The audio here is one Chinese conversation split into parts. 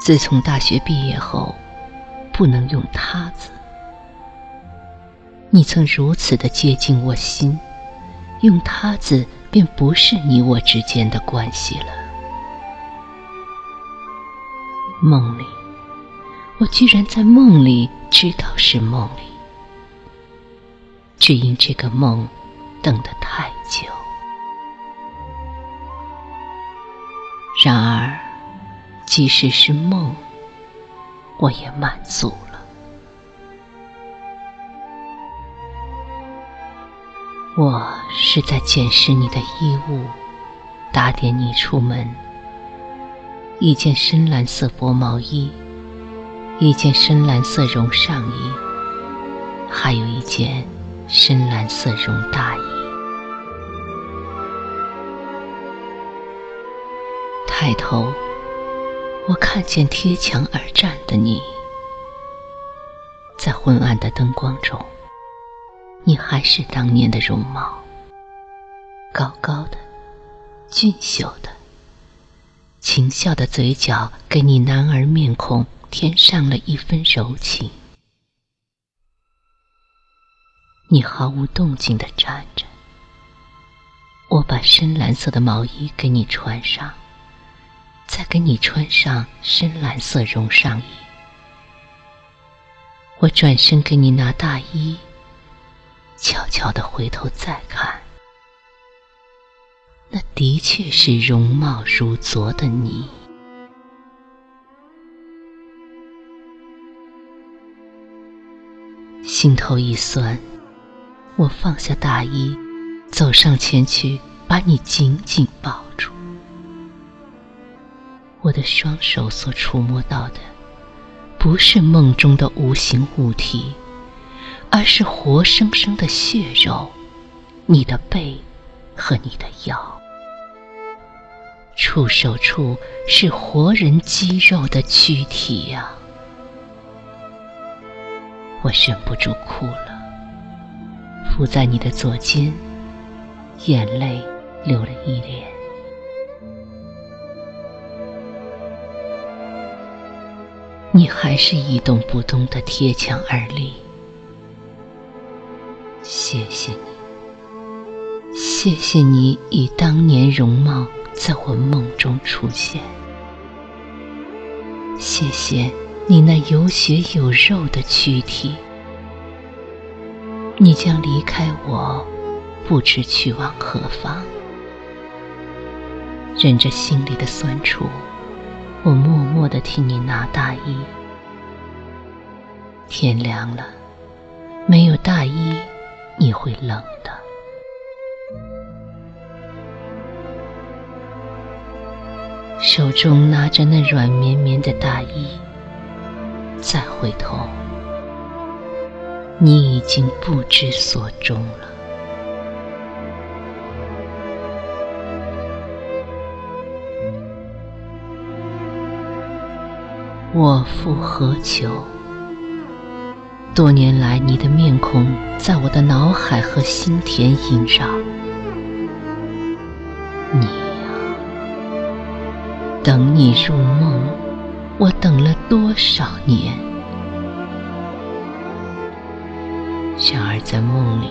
自从大学毕业后，不能用“他”字。你曾如此的接近我心，用“他”字便不是你我之间的关系了。梦里，我居然在梦里知道是梦里，只因这个梦等得太久。然而，即使是梦，我也满足了。我是在检视你的衣物，打点你出门。一件深蓝色薄毛衣，一件深蓝色绒上衣，还有一件深蓝色绒大衣。抬头，我看见贴墙而站的你，在昏暗的灯光中，你还是当年的容貌，高高的，俊秀的，轻笑的嘴角给你男儿面孔添上了一分柔情。你毫无动静的站着，我把深蓝色的毛衣给你穿上。再给你穿上深蓝色绒上衣，我转身给你拿大衣，悄悄的回头再看，那的确是容貌如昨的你。心头一酸，我放下大衣，走上前去，把你紧紧抱。我的双手所触摸到的，不是梦中的无形物体，而是活生生的血肉，你的背和你的腰，触手处是活人肌肉的躯体呀！我忍不住哭了，伏在你的左肩，眼泪流了一脸。你还是一动不动的贴墙而立，谢谢你，谢谢你以当年容貌在我梦中出现，谢谢你那有血有肉的躯体，你将离开我，不知去往何方，忍着心里的酸楚。我默默地替你拿大衣。天凉了，没有大衣，你会冷的。手中拿着那软绵绵的大衣，再回头，你已经不知所终了。我复何求？多年来，你的面孔在我的脑海和心田萦绕。你呀，等你入梦，我等了多少年？然而在梦里，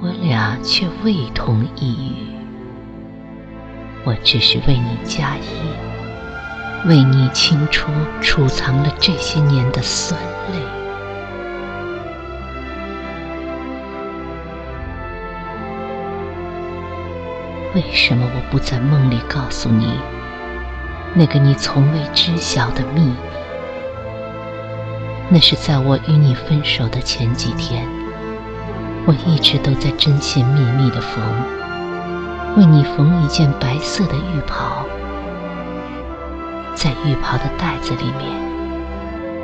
我俩却未同一语。我只是为你加衣。为你清除储藏了这些年的酸泪。为什么我不在梦里告诉你那个你从未知晓的秘密？那是在我与你分手的前几天，我一直都在针线密密的缝，为你缝一件白色的浴袍。在浴袍的袋子里面，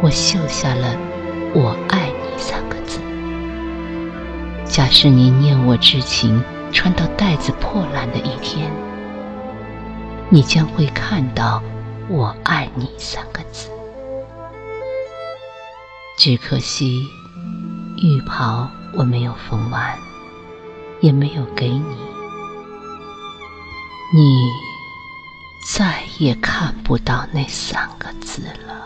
我绣下了“我爱你”三个字。假使你念我之情，穿到袋子破烂的一天，你将会看到“我爱你”三个字。只可惜，浴袍我没有缝完，也没有给你。你。再也看不到那三个字了。